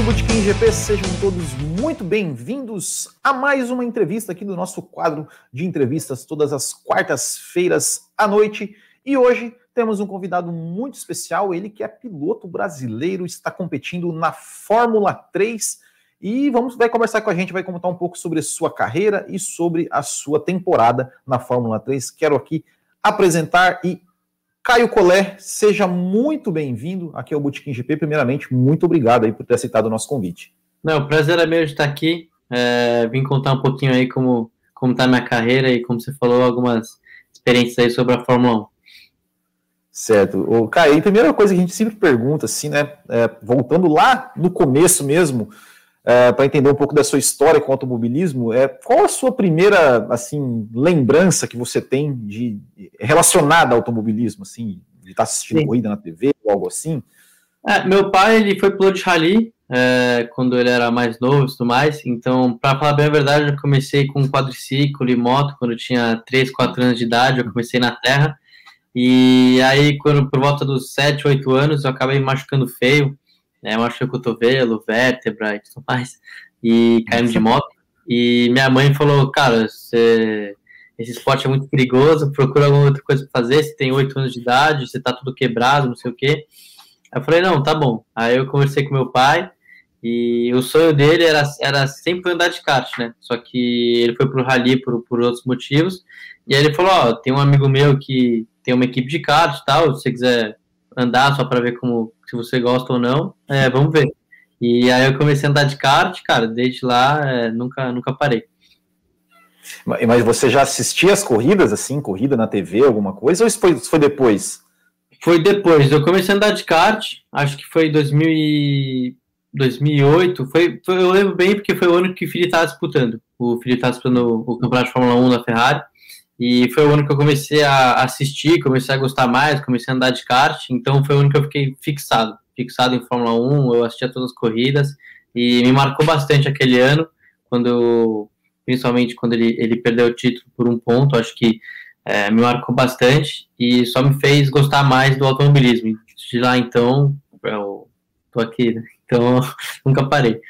Do Botequim GP, sejam todos muito bem-vindos a mais uma entrevista aqui do nosso quadro de entrevistas todas as quartas-feiras à noite. E hoje temos um convidado muito especial, ele que é piloto brasileiro, está competindo na Fórmula 3 e vamos vai conversar com a gente, vai contar um pouco sobre a sua carreira e sobre a sua temporada na Fórmula 3. Quero aqui apresentar e Caio Collet, seja muito bem-vindo aqui ao Botequim GP. Primeiramente, muito obrigado aí por ter aceitado o nosso convite. Não, o prazer é meu de estar aqui. É, vim contar um pouquinho aí como como está a minha carreira e como você falou algumas experiências aí sobre a Fórmula 1. Certo. O Caio, a primeira coisa que a gente sempre pergunta, assim, né, é, voltando lá no começo mesmo, é, para entender um pouco da sua história com o automobilismo, é, qual a sua primeira assim lembrança que você tem de relacionada ao automobilismo, assim, de estar tá assistindo Sim. corrida na TV ou algo assim? É, meu pai ele foi piloto de rally é, quando ele era mais novo e tudo mais. Então, para falar bem a verdade, eu comecei com quadriciclo e moto quando eu tinha 3, 4 anos de idade. Eu comecei na terra. E aí, quando por volta dos 7, 8 anos, eu acabei machucando feio né? Machuquei o cotovelo, vértebra e tudo mais, e caímos de moto. E minha mãe falou, cara, você, esse esporte é muito perigoso, procura alguma outra coisa para fazer, você tem oito anos de idade, você tá tudo quebrado, não sei o quê. Eu falei, não, tá bom. Aí eu conversei com meu pai, e o sonho dele era, era sempre andar de kart, né? Só que ele foi pro rally por, por outros motivos. E aí ele falou, ó, tem um amigo meu que tem uma equipe de kart e tal, se você quiser andar só para ver como se você gosta ou não, é, vamos ver. E aí eu comecei a andar de kart, cara, desde lá é, nunca, nunca parei. Mas você já assistia as corridas, assim, corrida na TV, alguma coisa, ou isso foi, isso foi depois? Foi depois, eu comecei a andar de kart, acho que foi 2000 e... 2008, foi, foi, eu lembro bem porque foi o ano que o Felipe estava disputando, o Felipe estava disputando o Campeonato de Fórmula 1 na Ferrari, e foi o ano que eu comecei a assistir, comecei a gostar mais, comecei a andar de kart, então foi o ano que eu fiquei fixado, fixado em Fórmula 1, eu assistia todas as corridas, e me marcou bastante aquele ano, quando principalmente quando ele, ele perdeu o título por um ponto, acho que é, me marcou bastante e só me fez gostar mais do automobilismo. De lá então, eu tô aqui, né? então nunca parei.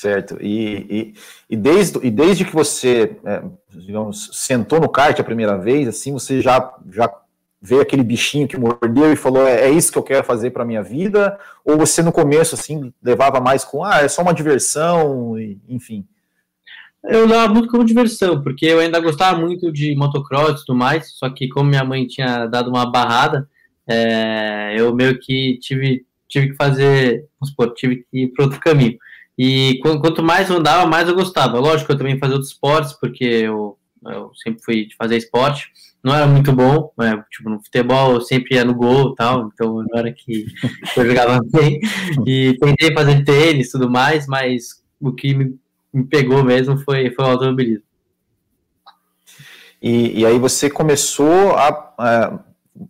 Certo. E, e, e, desde, e desde que você, é, digamos, sentou no kart a primeira vez, assim, você já, já veio aquele bichinho que mordeu e falou, é, é isso que eu quero fazer para minha vida? Ou você no começo, assim, levava mais com, ah, é só uma diversão, e, enfim? Eu levava muito como diversão, porque eu ainda gostava muito de motocross e tudo mais, só que como minha mãe tinha dado uma barrada, é, eu meio que tive, tive que fazer, vamos supor, tive que ir para outro caminho. E quanto mais eu andava, mais eu gostava. Lógico, eu também fazia outros esportes, porque eu, eu sempre fui de fazer esporte. Não era muito bom, né? tipo, no futebol eu sempre ia no gol e tal, então era que eu jogava bem. E tentei fazer tênis e tudo mais, mas o que me, me pegou mesmo foi, foi o automobilismo. E, e aí você começou a, a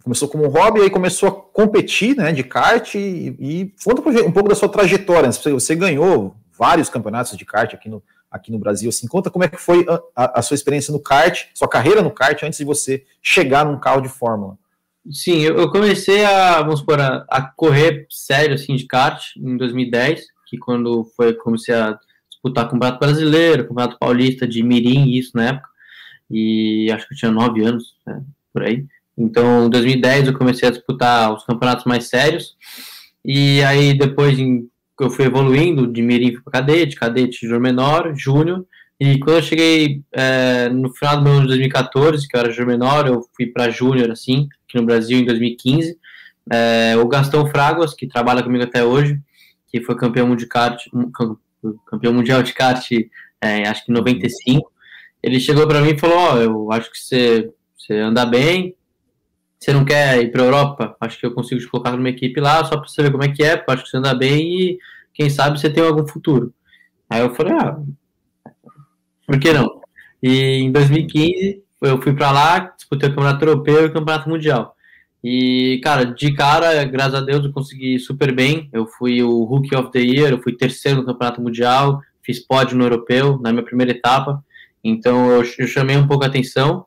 começou como um hobby, aí começou a competir, né, de kart, e, e conta um pouco da sua trajetória, você ganhou vários campeonatos de kart aqui no, aqui no Brasil, assim, conta como é que foi a, a, a, sua experiência no kart, sua carreira no kart, antes de você chegar num carro de fórmula. Sim, eu, comecei a, vamos supor, a, a, correr sério, assim, de kart em 2010, que quando foi, comecei a disputar o Campeonato Brasileiro, Campeonato Paulista de Mirim, isso na época, e acho que eu tinha nove anos, né, por aí. Então, em 2010 eu comecei a disputar os campeonatos mais sérios. E aí depois em, eu fui evoluindo de mirim para cadete, cadete júnior menor, júnior. E quando eu cheguei é, no final do ano de 2014, que eu era júnior menor, eu fui para júnior assim, aqui no Brasil em 2015. É, o Gastão Fraguas, que trabalha comigo até hoje, que foi campeão mundial de kart, campeão mundial de kart, é, acho que em 95. Ele chegou para mim e falou: Ó, oh, eu acho que você, você anda bem, você não quer ir para a Europa? Acho que eu consigo te colocar numa equipe lá, só para você ver como é que é, acho que você anda bem e quem sabe você tem algum futuro. Aí eu falei, ah, por que não? E em 2015 eu fui para lá, disputei o Campeonato Europeu e o Campeonato Mundial. E, cara, de cara, graças a Deus, eu consegui super bem. Eu fui o Rookie of the Year, eu fui terceiro no Campeonato Mundial, fiz pódio no Europeu, na minha primeira etapa. Então, eu, eu chamei um pouco a atenção.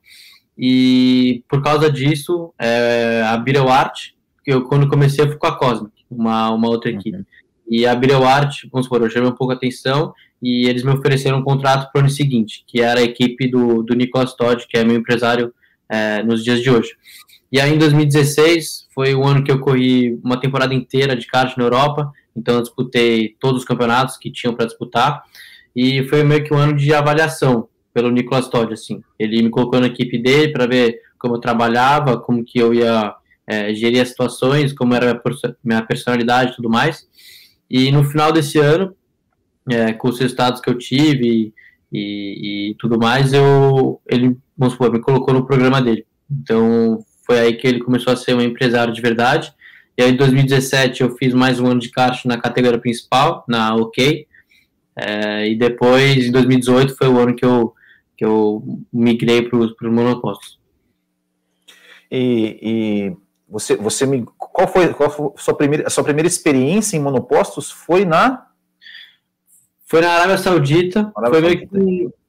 E por causa disso, é, a Birel Art, que eu quando comecei eu fui com a Cosmic. uma, uma outra equipe. Uhum. E a Birel Art, vamos supor, eu chamei um pouco a atenção e eles me ofereceram um contrato para o ano seguinte, que era a equipe do, do Nicolas Todd, que é meu empresário é, nos dias de hoje. E aí em 2016 foi o ano que eu corri uma temporada inteira de kart na Europa, então eu disputei todos os campeonatos que tinham para disputar e foi meio que um ano de avaliação pelo Nicolas Todd, assim. Ele me colocou na equipe dele para ver como eu trabalhava, como que eu ia é, gerir as situações, como era minha personalidade e tudo mais. E no final desse ano, é, com os resultados que eu tive e, e, tudo mais, eu, ele, vamos supor, me colocou no programa dele. Então, foi aí que ele começou a ser um empresário de verdade. E aí, em 2017, eu fiz mais um ano de kart na categoria principal, na OK. É, e depois, em 2018, foi o ano que eu, que eu migrei para os monopostos. E, e, você, você me, qual foi, qual foi a sua primeira, a sua primeira experiência em monopostos? Foi na foi na Arábia Saudita. Arábia foi meio que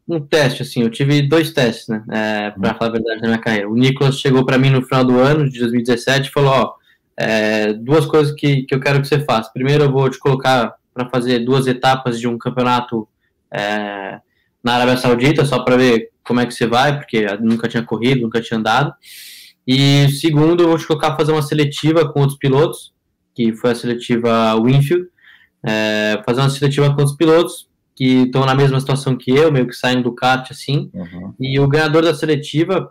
um, um, teste, assim. Eu tive dois testes, né? É, para hum. falar a verdade na minha carreira. O Nicolas chegou para mim no final do ano de 2017 e falou: Ó, é, duas coisas que, que eu quero que você faça. Primeiro, eu vou te colocar para fazer duas etapas de um campeonato é, na Arábia Saudita, só para ver como é que você vai, porque nunca tinha corrido, nunca tinha andado. E segundo, eu vou te colocar fazer uma seletiva com outros pilotos, que foi a seletiva Winfield, é, fazer uma seletiva com os pilotos que estão na mesma situação que eu, meio que saindo do kart assim, uhum. e o ganhador da seletiva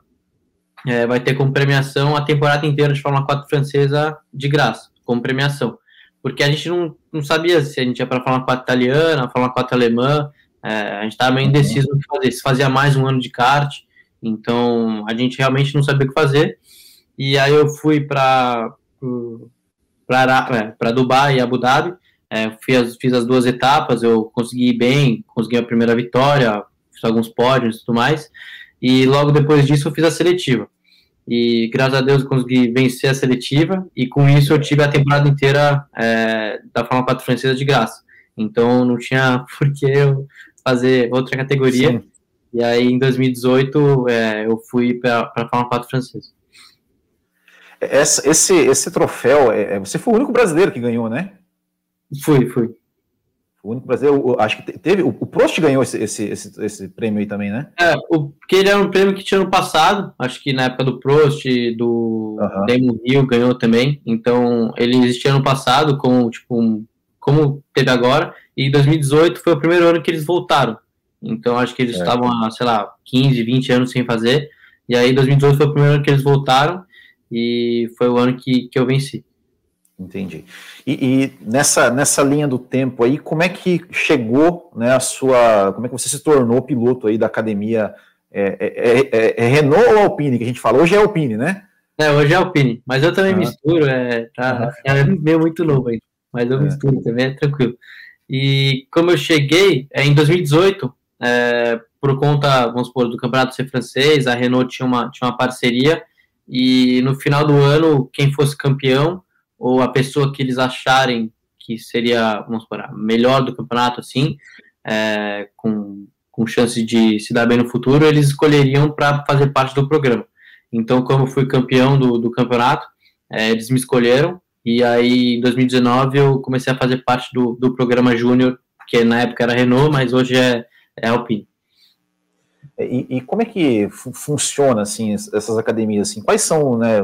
é, vai ter como premiação a temporada inteira de Fórmula 4 francesa de graça, como premiação. Porque a gente não, não sabia se a gente ia para a Fórmula 4 italiana, a Fórmula 4 alemã, é, a gente estava meio indeciso no que fazer, se fazia mais um ano de kart, então a gente realmente não sabia o que fazer. E aí eu fui para para é, Dubai e Abu Dhabi, é, fiz, fiz as duas etapas, eu consegui ir bem, consegui a primeira vitória, fiz alguns pódios e tudo mais, e logo depois disso eu fiz a seletiva. E graças a Deus eu consegui vencer a seletiva, e com isso eu tive a temporada inteira é, da Fórmula 4 francesa de graça. Então não tinha por que eu fazer outra categoria. Sim. E aí em 2018 é, eu fui para a Fórmula 4 francesa. Esse, esse, esse troféu, é, é, você foi o único brasileiro que ganhou, né? Foi, foi. O único brasileiro, acho que teve. O Prost ganhou esse, esse, esse, esse, prêmio aí também, né? É, o, porque ele era um prêmio que tinha no passado, acho que na época do Prost, do uhum. Damon Hill ganhou também. Então, ele existia no passado, como, tipo, um, como teve agora, e 2018 foi o primeiro ano que eles voltaram. Então, acho que eles é. estavam sei lá, 15, 20 anos sem fazer. E aí, 2018 foi o primeiro ano que eles voltaram, e foi o ano que, que eu venci. Entendi. E, e, nessa, nessa linha do tempo aí, como é que chegou né, a sua. Como é que você se tornou piloto aí da academia? É, é, é, é Renault ou Alpine que a gente fala? Hoje é Alpine, né? É, hoje é Alpine, mas eu também misturo, é, tá, é meio muito novo aí, mas eu é. misturo também, é tranquilo. E como eu cheguei, é, em 2018, é, por conta, vamos supor, do campeonato ser francês, a Renault tinha uma, tinha uma parceria, e no final do ano, quem fosse campeão ou a pessoa que eles acharem que seria, vamos supor, melhor do campeonato, assim, é, com, com chance de se dar bem no futuro, eles escolheriam para fazer parte do programa. Então, como fui campeão do, do campeonato, é, eles me escolheram, e aí em 2019 eu comecei a fazer parte do, do programa Júnior, que na época era Renault, mas hoje é, é Alpine. E, e, como é que funciona assim essas academias? Assim? Quais são, né,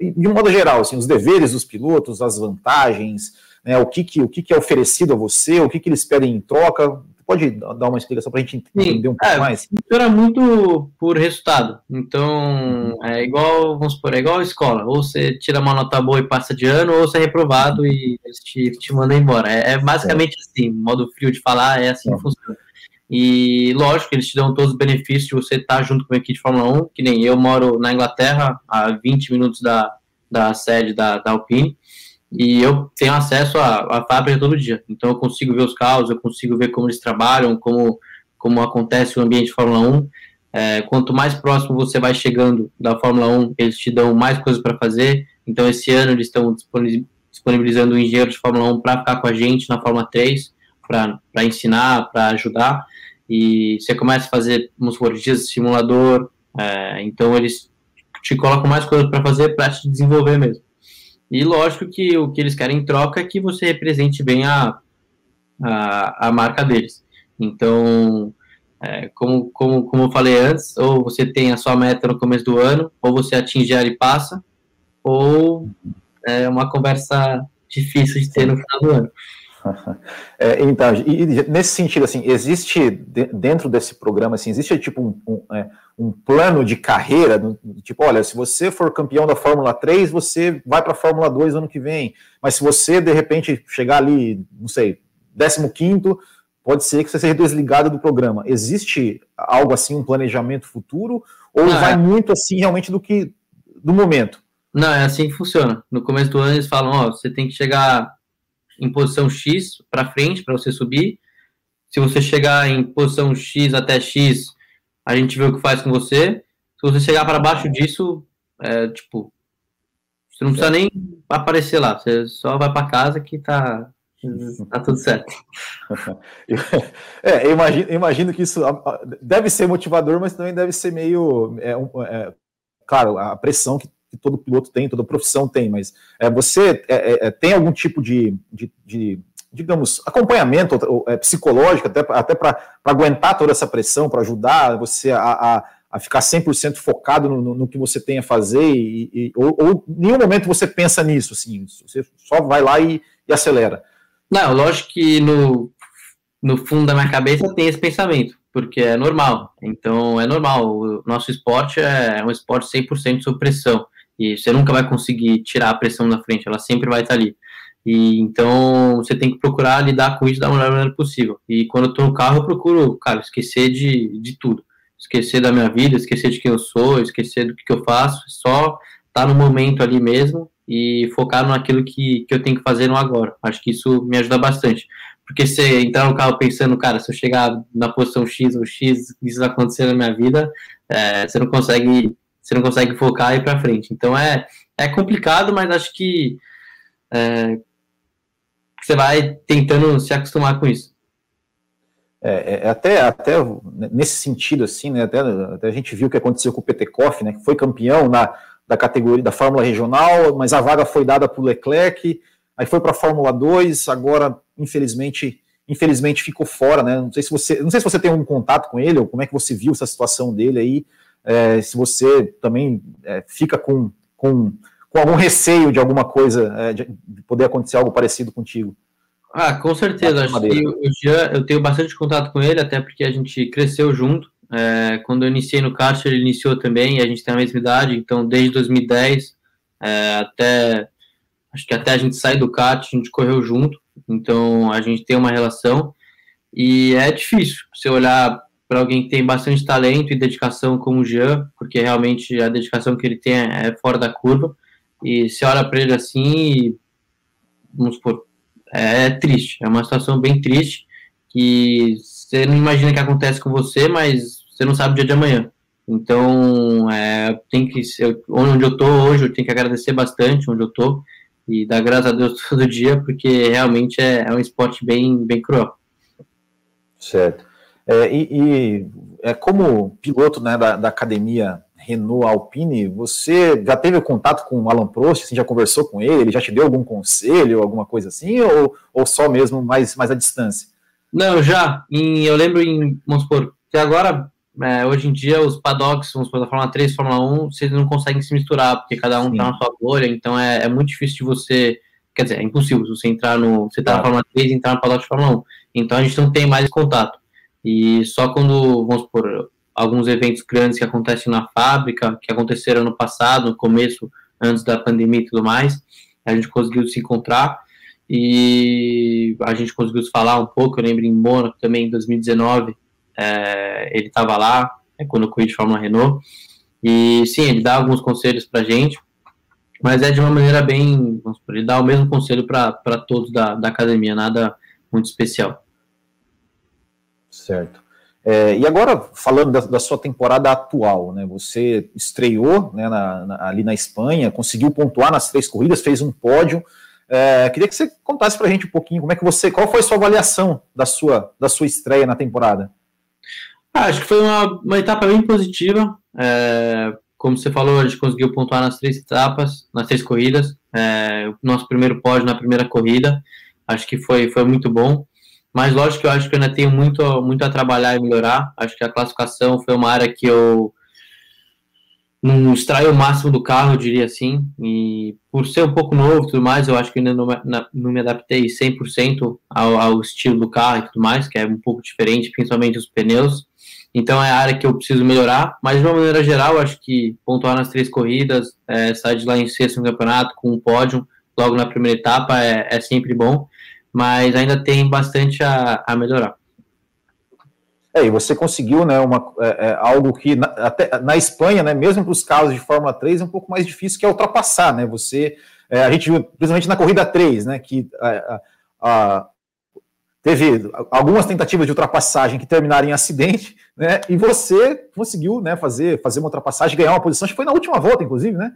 de um modo geral, assim, os deveres dos pilotos, as vantagens, né, o, que, que, o que, que é oferecido a você, o que, que eles pedem em troca. Pode dar uma explicação para a gente entender um pouco é, mais? Funciona muito por resultado. Então, uhum. é igual, vamos supor, é igual a escola. Ou você tira uma nota boa e passa de ano, ou você é reprovado e eles te, te mandam embora. É, é basicamente é. assim, modo frio de falar, é assim que funciona. E lógico, eles te dão todos os benefícios de você estar junto com a equipe de Fórmula 1, que nem eu moro na Inglaterra, a 20 minutos da, da sede da, da Alpine, e eu tenho acesso à, à fábrica todo dia. Então eu consigo ver os carros, eu consigo ver como eles trabalham, como, como acontece o ambiente de Fórmula 1. É, quanto mais próximo você vai chegando da Fórmula 1, eles te dão mais coisas para fazer. Então esse ano eles estão disponibilizando o engenheiro de Fórmula 1 para ficar com a gente na Fórmula 3, para ensinar, para ajudar e você começa a fazer, vamos supor, dias de simulador, é, então eles te colocam mais coisas para fazer para te desenvolver mesmo. E lógico que o que eles querem em troca é que você represente bem a, a, a marca deles. Então, é, como, como, como eu falei antes, ou você tem a sua meta no começo do ano, ou você atinge ela e passa, ou é uma conversa difícil de ter no final do ano. É, então, e, nesse sentido, assim, existe dentro desse programa, assim, existe tipo um, um, é, um plano de carreira, tipo, olha, se você for campeão da Fórmula 3, você vai para a Fórmula 2 ano que vem, mas se você, de repente, chegar ali, não sei, 15º, pode ser que você seja desligado do programa. Existe algo assim, um planejamento futuro, ou não, vai é. muito assim, realmente, do que, do momento? Não, é assim que funciona. No começo do ano eles falam, ó, você tem que chegar em posição X para frente para você subir. Se você chegar em posição X até X, a gente vê o que faz com você. Se você chegar para baixo disso, é, tipo, você não precisa nem aparecer lá, você só vai para casa que tá, tá tudo certo. é, eu imagino, eu imagino que isso deve ser motivador, mas também deve ser meio, é, é, claro, a pressão que que todo piloto tem, toda profissão tem, mas é, você é, é, é, tem algum tipo de, de, de digamos, acompanhamento é, psicológico, até, até para aguentar toda essa pressão, para ajudar você a, a, a ficar 100% focado no, no, no, que você tem a fazer, e, e ou, ou em nenhum momento você pensa nisso, assim, você só vai lá e, e acelera. Não, lógico que no, no fundo da minha cabeça tem esse pensamento, porque é normal. Então, é normal. O nosso esporte é um esporte 100% sob pressão. E você nunca vai conseguir tirar a pressão da frente, ela sempre vai estar ali. E então você tem que procurar lidar com isso da melhor maneira possível. E quando eu tô no carro, eu procuro, cara, esquecer de, de tudo. Esquecer da minha vida, esquecer de quem eu sou, esquecer do que, que eu faço, só estar tá no momento ali mesmo e focar naquilo que, que eu tenho que fazer no agora. Acho que isso me ajuda bastante. Porque se entrar no carro pensando, cara, se eu chegar na posição X ou X, isso vai acontecer na minha vida, é, você não consegue você não consegue focar e ir para frente. Então é, é complicado, mas acho que é, você vai tentando se acostumar com isso. É, é, até, até nesse sentido, assim, né, até, até, a gente viu o que aconteceu com o Petekoff, né, que foi campeão na, da categoria da Fórmula Regional, mas a vaga foi dada para o Leclerc, aí foi para a Fórmula 2, agora, infelizmente, infelizmente ficou fora, né, não sei se você, não sei se você tem algum contato com ele, ou como é que você viu essa situação dele aí, é, se você também é, fica com, com, com algum receio de alguma coisa, é, de poder acontecer algo parecido contigo. Ah, com certeza. Acho que o Jean, eu tenho bastante contato com ele, até porque a gente cresceu junto. É, quando eu iniciei no kart, ele iniciou também, e a gente tem a mesma idade, então desde 2010 é, até acho que até a gente sair do kart, a gente correu junto, então a gente tem uma relação e é difícil você olhar para alguém que tem bastante talento e dedicação como o Jean, porque realmente a dedicação que ele tem é fora da curva. E se olha para ele assim, vamos supor, é triste, é uma situação bem triste que você não imagina que acontece com você, mas você não sabe o dia de amanhã. Então, é, tem que onde eu tô hoje, eu tenho que agradecer bastante onde eu tô e dar graças a Deus todo dia, porque realmente é, é um esporte bem, bem cruel. Certo. É, e, e é, como piloto né, da, da, academia Renault Alpine, você já teve contato com o Alan Prost, assim, já conversou com ele, ele já te deu algum conselho, alguma coisa assim, ou, ou só mesmo mais, mais à distância? Não, já. Em, eu lembro em, vamos supor, que agora, é, hoje em dia, os paddocks, vamos supor, da Fórmula 3 Fórmula 1, vocês não conseguem se misturar, porque cada um está na sua bolha, então é, é, muito difícil de você, quer dizer, é impossível você entrar no, você tá claro. na Fórmula 3 e entrar no paddock de Fórmula 1. Então a gente não tem mais contato. E só quando, vamos por alguns eventos grandes que acontecem na fábrica, que aconteceram no passado, no começo, antes da pandemia e tudo mais, a gente conseguiu se encontrar e a gente conseguiu se falar um pouco. Eu lembro em Mônaco também, em 2019, é, ele estava lá, é, quando eu corri de Fórmula Renault. E sim, ele dá alguns conselhos para a gente, mas é de uma maneira bem. Vamos supor, ele dá o mesmo conselho para todos da, da academia, nada muito especial. Certo. É, e agora, falando da, da, sua temporada atual, né, você estreou né, na, na, ali na Espanha, conseguiu pontuar nas três corridas, fez um pódio. É, queria que você contasse para a gente um pouquinho como é que você, qual foi a sua avaliação da sua, da sua estreia na temporada? Ah, acho que foi uma, uma etapa bem positiva. É, como você falou, a gente conseguiu pontuar nas três etapas, nas três corridas. É, o nosso primeiro pódio na primeira corrida, acho que foi, foi muito bom. Mas lógico que eu acho que eu ainda tenho muito, muito a trabalhar e melhorar. Acho que a classificação foi uma área que eu não extraio o máximo do carro, eu diria assim. E por ser um pouco novo e tudo mais, eu acho que ainda não, não me adaptei 100% ao, ao estilo do carro e tudo mais, que é um pouco diferente, principalmente os pneus. Então é a área que eu preciso melhorar, mas de uma maneira geral, acho que pontuar nas três corridas, é, sair de lá em sexto no campeonato com um pódio logo na primeira etapa é, é sempre bom mas ainda tem bastante a, a melhorar. É, e você conseguiu, né, uma, é, é, algo que na, até na Espanha, né, mesmo para os carros de Fórmula 3, é um pouco mais difícil, que é ultrapassar, né, você, é, a gente viu, principalmente na corrida 3, né, que a, a, teve algumas tentativas de ultrapassagem que terminaram em acidente, né, e você conseguiu, né, fazer, fazer uma ultrapassagem, ganhar uma posição, acho que foi na última volta, inclusive, né?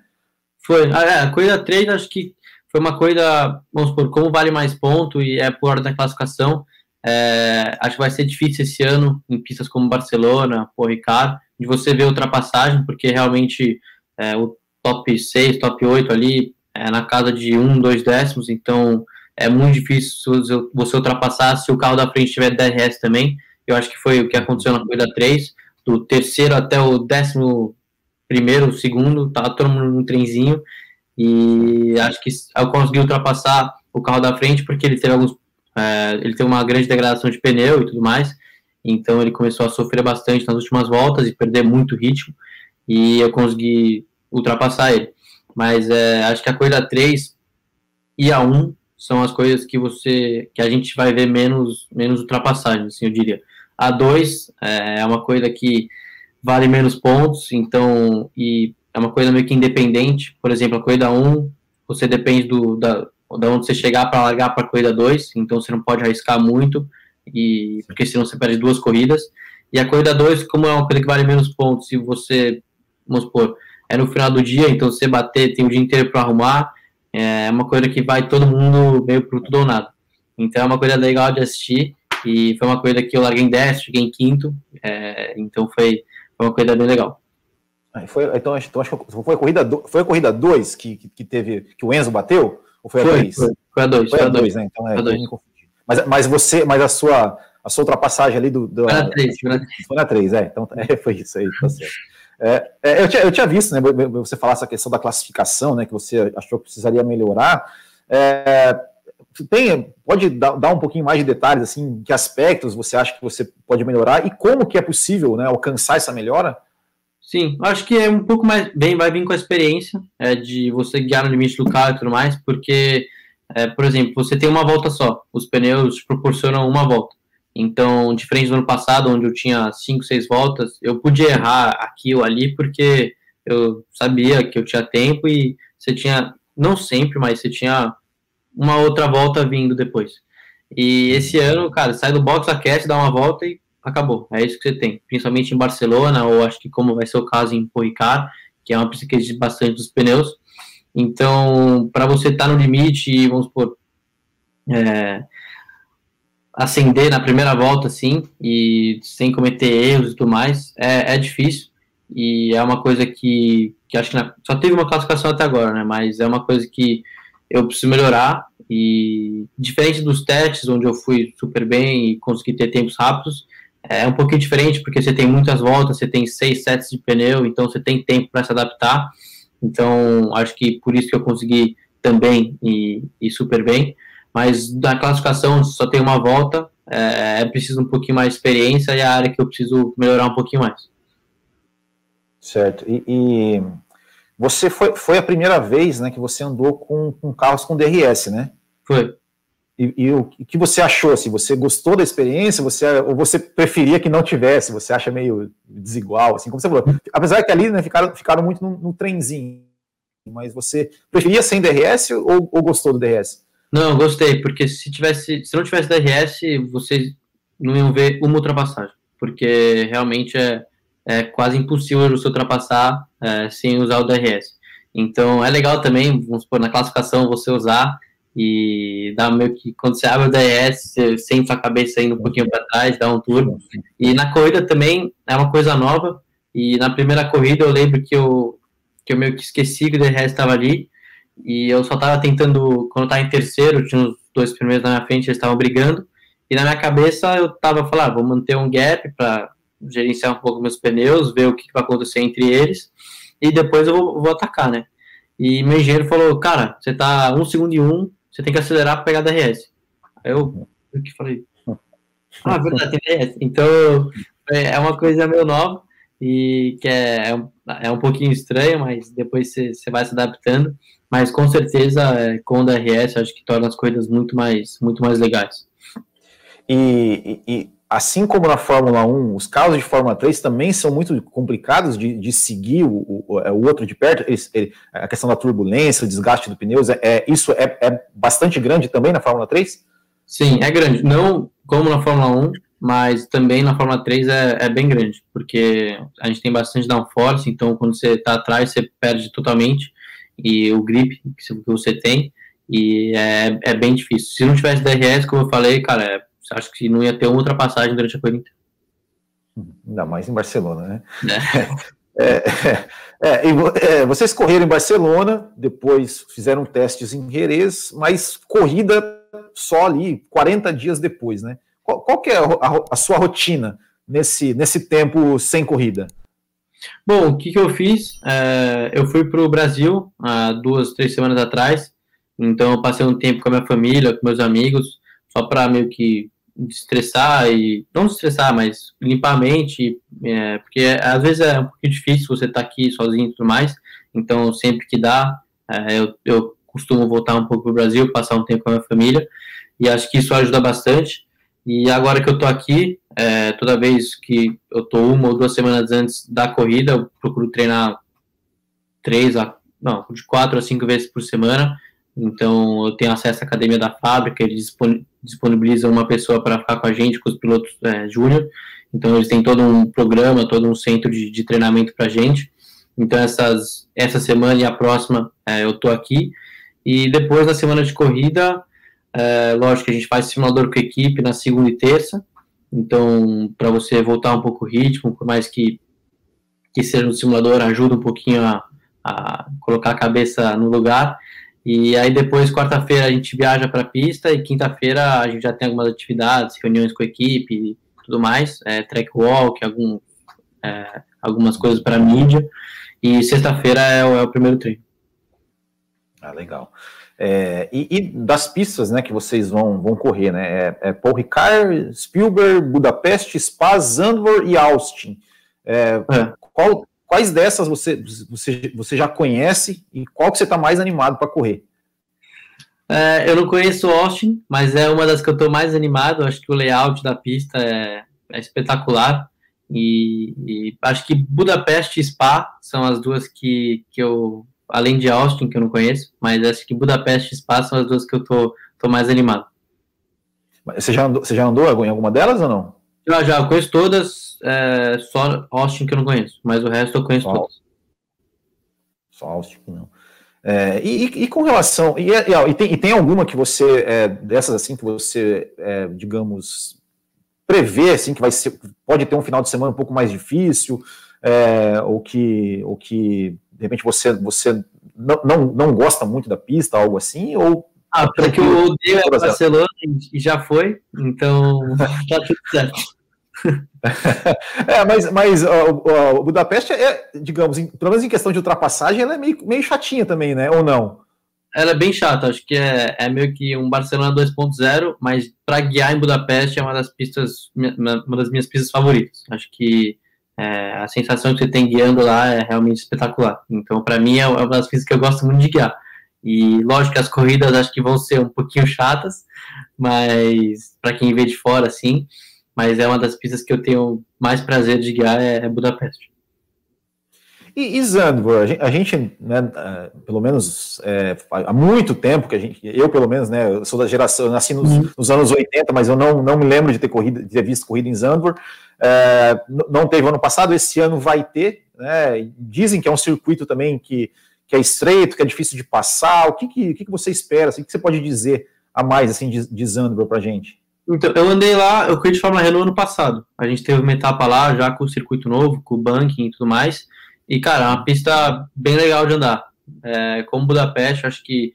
Foi, a, é, a corrida 3, acho que foi uma corrida, vamos supor, como vale mais ponto e é por ordem da classificação, é, acho que vai ser difícil esse ano em pistas como Barcelona, por Ricardo, de você ver ultrapassagem, porque realmente é, o top 6, top 8 ali é na casa de 1, 2 décimos, então é muito difícil você ultrapassar se o carro da frente tiver DRS também. Eu acho que foi o que aconteceu na corrida 3, do terceiro até o décimo primeiro, segundo, tá todo mundo no trenzinho, e acho que eu consegui ultrapassar o carro da frente porque ele teve alguns é, ele teve uma grande degradação de pneu e tudo mais. Então ele começou a sofrer bastante nas últimas voltas e perder muito ritmo. E eu consegui ultrapassar ele. Mas é, acho que a corrida 3 e a 1 são as coisas que você que a gente vai ver menos menos ultrapassagens assim eu diria. A 2 é, é uma coisa que vale menos pontos então e é uma coisa meio que independente. Por exemplo, a corrida 1, você depende do, da, da onde você chegar para largar para a corrida 2, então você não pode arriscar muito, e porque senão você perde duas corridas. E a corrida 2, como é uma coisa que vale menos pontos, se você, vamos supor, é no final do dia, então você bater, tem o dia inteiro para arrumar, é uma coisa que vai todo mundo meio pro tudo ou nada. Então é uma coisa legal de assistir, e foi uma coisa que eu larguei em 10, cheguei em quinto, é, então foi, foi uma coisa bem legal. Foi, então, então acho que foi a corrida do, foi a corrida 2 que, que, que, teve que o Enzo bateu ou foi a 2? Foi, foi, a 2, foi a 2, né? Então é, dois. Mas, mas você, mas a sua a sua ultrapassagem ali do, do foi na 3, foi na 3, é, então é, foi isso aí, tá certo. É, é, eu, tinha, eu tinha visto, né, você falar essa questão da classificação, né, que você achou que precisaria melhorar. É, tem, pode dar, dar, um pouquinho mais de detalhes, assim, que aspectos você acha que você pode melhorar e como que é possível, né, alcançar essa melhora? Sim, acho que é um pouco mais bem, vai vir com a experiência é, de você guiar no limite do carro e tudo mais, porque, é, por exemplo, você tem uma volta só, os pneus proporcionam uma volta. Então, diferente do ano passado, onde eu tinha cinco, seis voltas, eu podia errar aqui ou ali, porque eu sabia que eu tinha tempo e você tinha, não sempre, mas você tinha uma outra volta vindo depois. E esse ano, cara, sai do box, aquece, dá uma volta e acabou. É isso que você tem. Principalmente em Barcelona, ou acho que como vai ser o caso em Porricar, que é uma pista que exige bastante dos pneus. Então, para você estar tá no limite e, vamos supor, é, acender na primeira volta, assim, e sem cometer erros e tudo mais, é, é difícil. E é uma coisa que, que acho que na, só teve uma classificação até agora, né? Mas é uma coisa que eu preciso melhorar. E diferente dos testes, onde eu fui super bem e consegui ter tempos rápidos, é um pouquinho diferente, porque você tem muitas voltas, você tem seis sets de pneu, então você tem tempo para se adaptar. Então, acho que por isso que eu consegui também e, e super bem. Mas da classificação só tem uma volta, é, é preciso um pouquinho mais de experiência e é a área que eu preciso melhorar um pouquinho mais. Certo. E, e você foi, foi a primeira vez né, que você andou com, com carros com DRS, né? Foi. E, e, o que você achou? Assim, você gostou da experiência? Você, ou você preferia que não tivesse? Você acha meio desigual? Assim, como você falou. Apesar que ali né, ficaram, ficaram muito no, no trenzinho. Mas você preferia sem DRS ou, ou, gostou do DRS? Não, gostei, porque se tivesse, se não tivesse DRS, vocês não iam ver uma ultrapassagem, porque realmente é, é quase impossível você ultrapassar é, sem usar o DRS. Então é legal também, vamos supor, na classificação você usar, e dá meio que quando você abre o DRS, você sente sua cabeça indo um pouquinho para trás, dá um turno. E na corrida também é uma coisa nova E na primeira corrida eu lembro que eu, que eu meio que esqueci que o DRS estava ali, e eu só estava tentando, quando estava em terceiro, tinha os dois primeiros na minha frente, eles estavam brigando, e na minha cabeça eu estava falando, ah, vou manter um gap para gerenciar um pouco meus pneus, ver o que, que vai acontecer entre eles, e depois eu vou, vou atacar, né? E meu engenheiro falou, cara, você tá um segundo e um, você tem que acelerar para pegar DRS. Aí eu, eu que falei, ah, verdade, tem DRS. Então, é, é uma coisa meio nova e que é, é, é um pouquinho estranho, mas depois você, você vai se adaptando. Mas com certeza, é, com o DRS, acho que torna as coisas muito mais, muito mais legais. E, e, assim como na Fórmula 1, os carros de Fórmula 3 também são muito complicados de, de seguir o, o, é, o, outro de perto. Ele, a questão da turbulência, o desgaste do pneus, é, é isso é, é, bastante grande também na Fórmula 3? Sim, é grande. Não como na Fórmula 1, mas também na Fórmula 3 é, é bem grande, porque a gente tem bastante downforce, então quando você está atrás, você perde totalmente e o grip que você tem, e é, é bem difícil. Se não tivesse DRS, como eu falei, cara, é acho que não ia ter uma ultrapassagem durante a corrida inteira. Ainda mais em Barcelona, né? É. é, é, é, vocês correram em Barcelona, depois fizeram testes em Jerez, mas corrida só ali 40 dias depois, né? Qual, qual que é a, a, a, sua rotina nesse, nesse tempo sem corrida? Bom, o que, que eu fiz? É, eu fui para o Brasil há duas, três semanas atrás, então eu passei um tempo com a minha família, com meus amigos, só para meio que estressar e não estressar, mas limpar a mente, é, porque às vezes é um pouquinho difícil você estar tá aqui sozinho e tudo mais, então sempre que dá, é, eu, eu costumo voltar um pouco para o Brasil, passar um tempo com a minha família, e acho que isso ajuda bastante. E agora que eu tô aqui, é, toda vez que eu tô uma ou duas semanas antes da corrida, eu procuro treinar três a não, de quatro a cinco vezes por semana então, eu tenho acesso à academia da fábrica, eles disponibilizam uma pessoa para ficar com a gente, com os pilotos é, júnior. Então, eles têm todo um programa, todo um centro de, de treinamento para a gente. Então, essas, essa semana e a próxima é, eu estou aqui. E depois, na semana de corrida, é, lógico que a gente faz simulador com a equipe na segunda e terça. Então, para você voltar um pouco o ritmo, por mais que, que seja um simulador, ajuda um pouquinho a, a colocar a cabeça no lugar. E aí depois, quarta-feira, a gente viaja para a pista e quinta-feira a gente já tem algumas atividades, reuniões com a equipe e tudo mais, é, track walk, algum, é, algumas coisas para mídia. E sexta-feira é, é, o primeiro treino. Ah, legal. É, e, e, das pistas né, que vocês vão, vão correr, né? É, é Paul Ricard, Spielberg, Budapeste, Spa, Zandvoort e Austin. É. Qual, Quais dessas você, você, você já conhece e qual que você está mais animado para correr? É, eu não conheço Austin, mas é uma das que eu estou mais animado. Acho que o layout da pista é, é espetacular. E, e, acho que Budapeste e Spa são as duas que, que eu, além de Austin, que eu não conheço, mas acho que Budapeste e Spa são as duas que eu tô, tô mais animado. Você já, andou, você já andou em alguma delas ou não? Já, já, eu conheço todas, é, só Austin que eu não conheço, mas o resto eu conheço só, todas. Só Austin não. É, e, e, com relação. E, e, tem, e, tem, alguma que você, é, dessas assim, que você, é, digamos, prevê, assim, que vai ser, pode ter um final de semana um pouco mais difícil, é, ou, que, ou que, de repente, você, você não, não, não gosta muito da pista, algo assim, ou ah, porque eu odeio a Barcelona e já foi, então tá tudo certo. é, mas, mas o Budapeste é, digamos, em, pelo menos em questão de ultrapassagem, ela é meio, meio chatinha também, né? Ou não? Ela é bem chata, acho que é, é meio que um Barcelona 2.0, mas para guiar em Budapeste é uma das pistas, uma das minhas pistas favoritas. Acho que é, a sensação que você tem guiando lá é realmente espetacular. Então, para mim, é uma das pistas que eu gosto muito de guiar. E lógico que as corridas acho que vão ser um pouquinho chatas, mas para quem vê de fora, sim mas é uma das pistas que eu tenho mais prazer de guiar é, é Budapeste. E, e Zandvoort, a gente, né, é, pelo menos é, há muito tempo que a gente, eu pelo menos, né, eu sou da geração, eu nasci nos, uhum. nos, anos 80, mas eu não, não me lembro de ter corrido, de ter visto corrida em Zandvoort. É, não teve ano passado, esse ano vai ter. Né, dizem que é um circuito também que, que é estreito, que é difícil de passar. O que, que, que você espera? Assim, o que você pode dizer a mais assim, de, de Zandvoort para a gente? Então, eu andei lá, eu corri de Fórmula Renault ano passado. A gente teve uma etapa lá, já com o circuito novo, com o banking e tudo mais. E, cara, é uma pista bem legal de andar. É, como Budapeste, acho que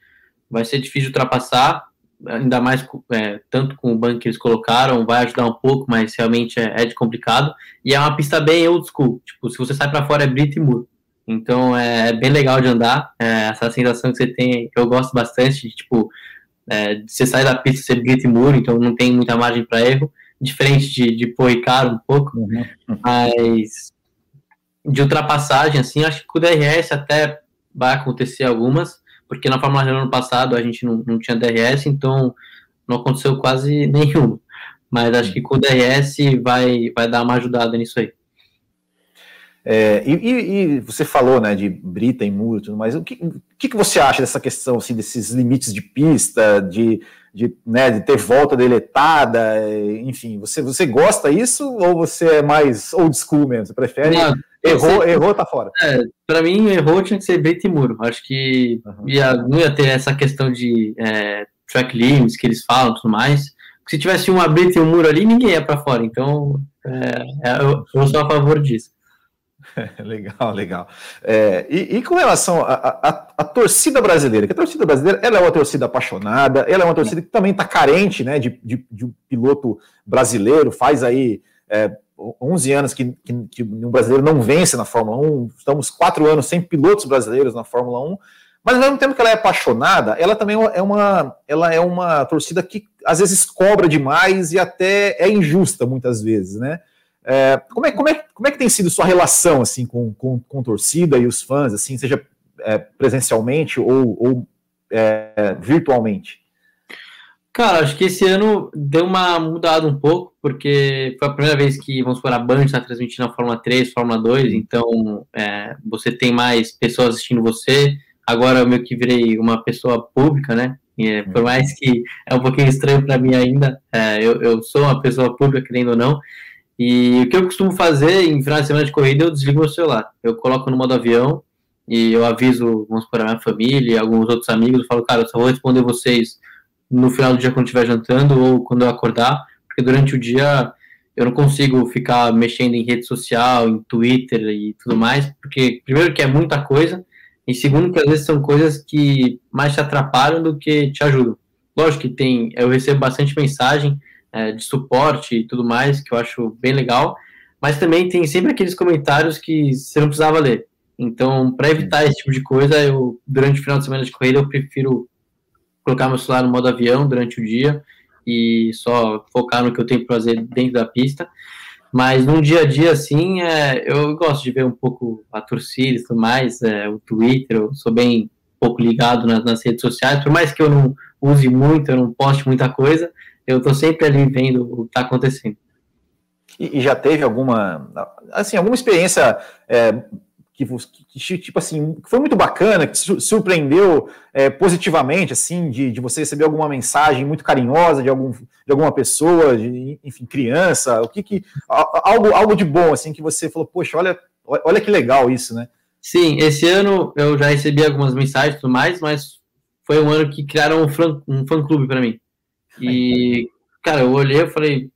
vai ser difícil ultrapassar, ainda mais é, tanto com o banco que eles colocaram, vai ajudar um pouco, mas realmente é, é de complicado. E é uma pista bem old school. Tipo, se você sai para fora é brito e muro. Então é bem legal de andar. É, essa sensação que você tem, eu gosto bastante. De, tipo, é, você sai da pista, você grita e muro, então não tem muita margem para erro, diferente de, de Poicar um pouco, uhum. mas de ultrapassagem, assim, acho que com o DRS até vai acontecer algumas, porque na Fórmula Renault ano passado a gente não, não tinha DRS, então não aconteceu quase nenhum. Mas acho que com o DRS vai, vai dar uma ajudada nisso aí. É, e, e, você falou né, de brita e muro e tudo mais. O que, o que, você acha dessa questão, assim, desses limites de pista, de, de, né, de ter volta deletada, enfim, você, você gosta disso ou você é mais old school mesmo? Você prefere? Não, errou, sei, errou, tá fora. É, para mim, errou tinha que ser brita e muro. Acho que uhum. ia, não ia ter essa questão de é, track limits que eles falam e tudo mais. Se tivesse uma brita e um muro ali, ninguém ia para fora. Então, é, é, eu, eu sou a favor disso. legal, legal. É, e, e, com relação à torcida brasileira, que a torcida brasileira ela é uma torcida apaixonada, ela é uma torcida que também está carente né, de, de, de, um piloto brasileiro, faz aí é, 11 anos que, que, que um brasileiro não vence na Fórmula 1, estamos quatro anos sem pilotos brasileiros na Fórmula 1, mas ao mesmo tempo que ela é apaixonada, ela também é uma, ela é uma torcida que às vezes cobra demais e até é injusta muitas vezes, né? É, como, é, como, é, como é que tem sido sua relação assim com, com, com torcida e os fãs, assim, seja é, presencialmente ou, ou é, virtualmente? Cara, acho que esse ano deu uma mudada um pouco, porque foi a primeira vez que, vamos supor, a Band está transmitindo a Fórmula 3, Fórmula 2, então é, você tem mais pessoas assistindo você. Agora eu meio que virei uma pessoa pública, né? E, é, por mais que é um pouquinho estranho para mim ainda, é, eu, eu sou uma pessoa pública, querendo ou não, e o que eu costumo fazer em final de semana de corrida, eu desligo meu celular. Eu coloco no modo avião e eu aviso, vamos para minha família e alguns outros amigos, eu falo, cara, eu só vou responder vocês no final do dia quando estiver jantando ou quando eu acordar, porque durante o dia eu não consigo ficar mexendo em rede social, em Twitter e tudo mais, porque primeiro que é muita coisa, e segundo que às vezes são coisas que mais te atrapalham do que te ajudam. Lógico que tem, eu recebo bastante mensagem, é, de suporte e tudo mais, que eu acho bem legal, mas também tem sempre aqueles comentários que você não precisava ler. Então, para evitar esse tipo de coisa, eu durante o final de semana de corrida eu prefiro colocar meu celular no modo avião durante o dia e só focar no que eu tenho para fazer dentro da pista. Mas num dia a dia, assim, é, eu gosto de ver um pouco a torcida e tudo mais, é, o Twitter, eu sou bem pouco ligado nas, nas, redes sociais, por mais que eu não use muito, eu não poste muita coisa, eu estou sempre ali vendo o que está acontecendo. E, e, já teve alguma, assim, alguma experiência é, que, que, tipo assim, que foi muito bacana, que surpreendeu é, positivamente, assim, de, de você receber alguma mensagem muito carinhosa de, algum, de alguma pessoa, de, enfim, criança, o que que, algo, algo de bom, assim, que você falou, poxa, olha, olha que legal isso, né? Sim, esse ano eu já recebi algumas mensagens e tudo mais, mas foi um ano que criaram um fã, um fã clube para mim. E, cara, eu olhei e falei,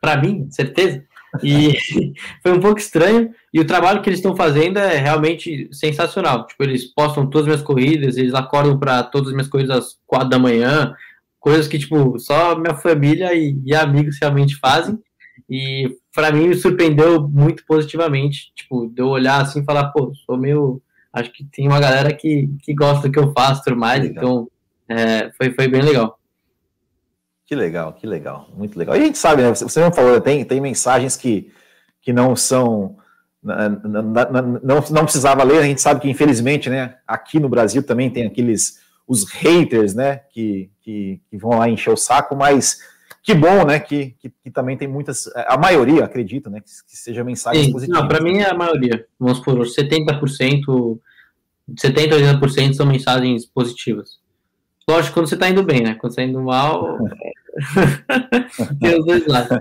para mim, certeza? E foi um pouco estranho. E o trabalho que eles estão fazendo é realmente sensacional. Tipo, eles postam todas as minhas corridas, eles acordam para todas as minhas corridas às quatro da manhã, coisas que, tipo, só minha família e, e amigos realmente fazem. E para mim me surpreendeu muito positivamente. Tipo, de eu olhar assim e falar, pô, sou meio. Acho que tem uma galera que, que gosta do que eu faço tudo mais. Legal. Então, é, foi, foi bem legal. Que legal, que legal, muito legal. E a gente sabe, né? Você mesmo falou, tem, tem mensagens que, que não são. Não, não, precisava ler, a gente sabe que, infelizmente, né, aqui no Brasil também tem aqueles os haters, né, que, que, que vão lá encher o saco, mas que bom, né, que, que, que, também tem muitas, a maioria, acredito, né, que, que seja mensagens Sim, positivas. Não, para mim é a maioria, vamos por 70%, 70, 80% são mensagens positivas. Lógico, quando você está indo bem, né? Quando você está indo mal, tem os dois lados.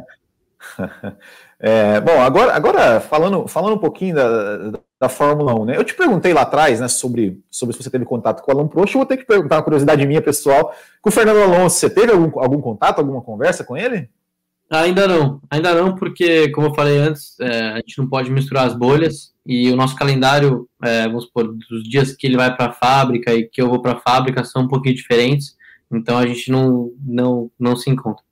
É, bom, agora, agora falando, falando um pouquinho da, da Fórmula 1, né? Eu te perguntei lá atrás, né, sobre, sobre se você teve contato com o Alan Prost, eu vou ter que perguntar uma curiosidade minha pessoal, com o Fernando Alonso, você teve algum, algum contato, alguma conversa com ele? Ainda não, ainda não, porque, como eu falei antes, é, a gente não pode misturar as bolhas e o nosso calendário, é, vamos supor, dos dias que ele vai para a fábrica e que eu vou para a fábrica são um pouquinho diferentes, então a gente não, não, não se encontra.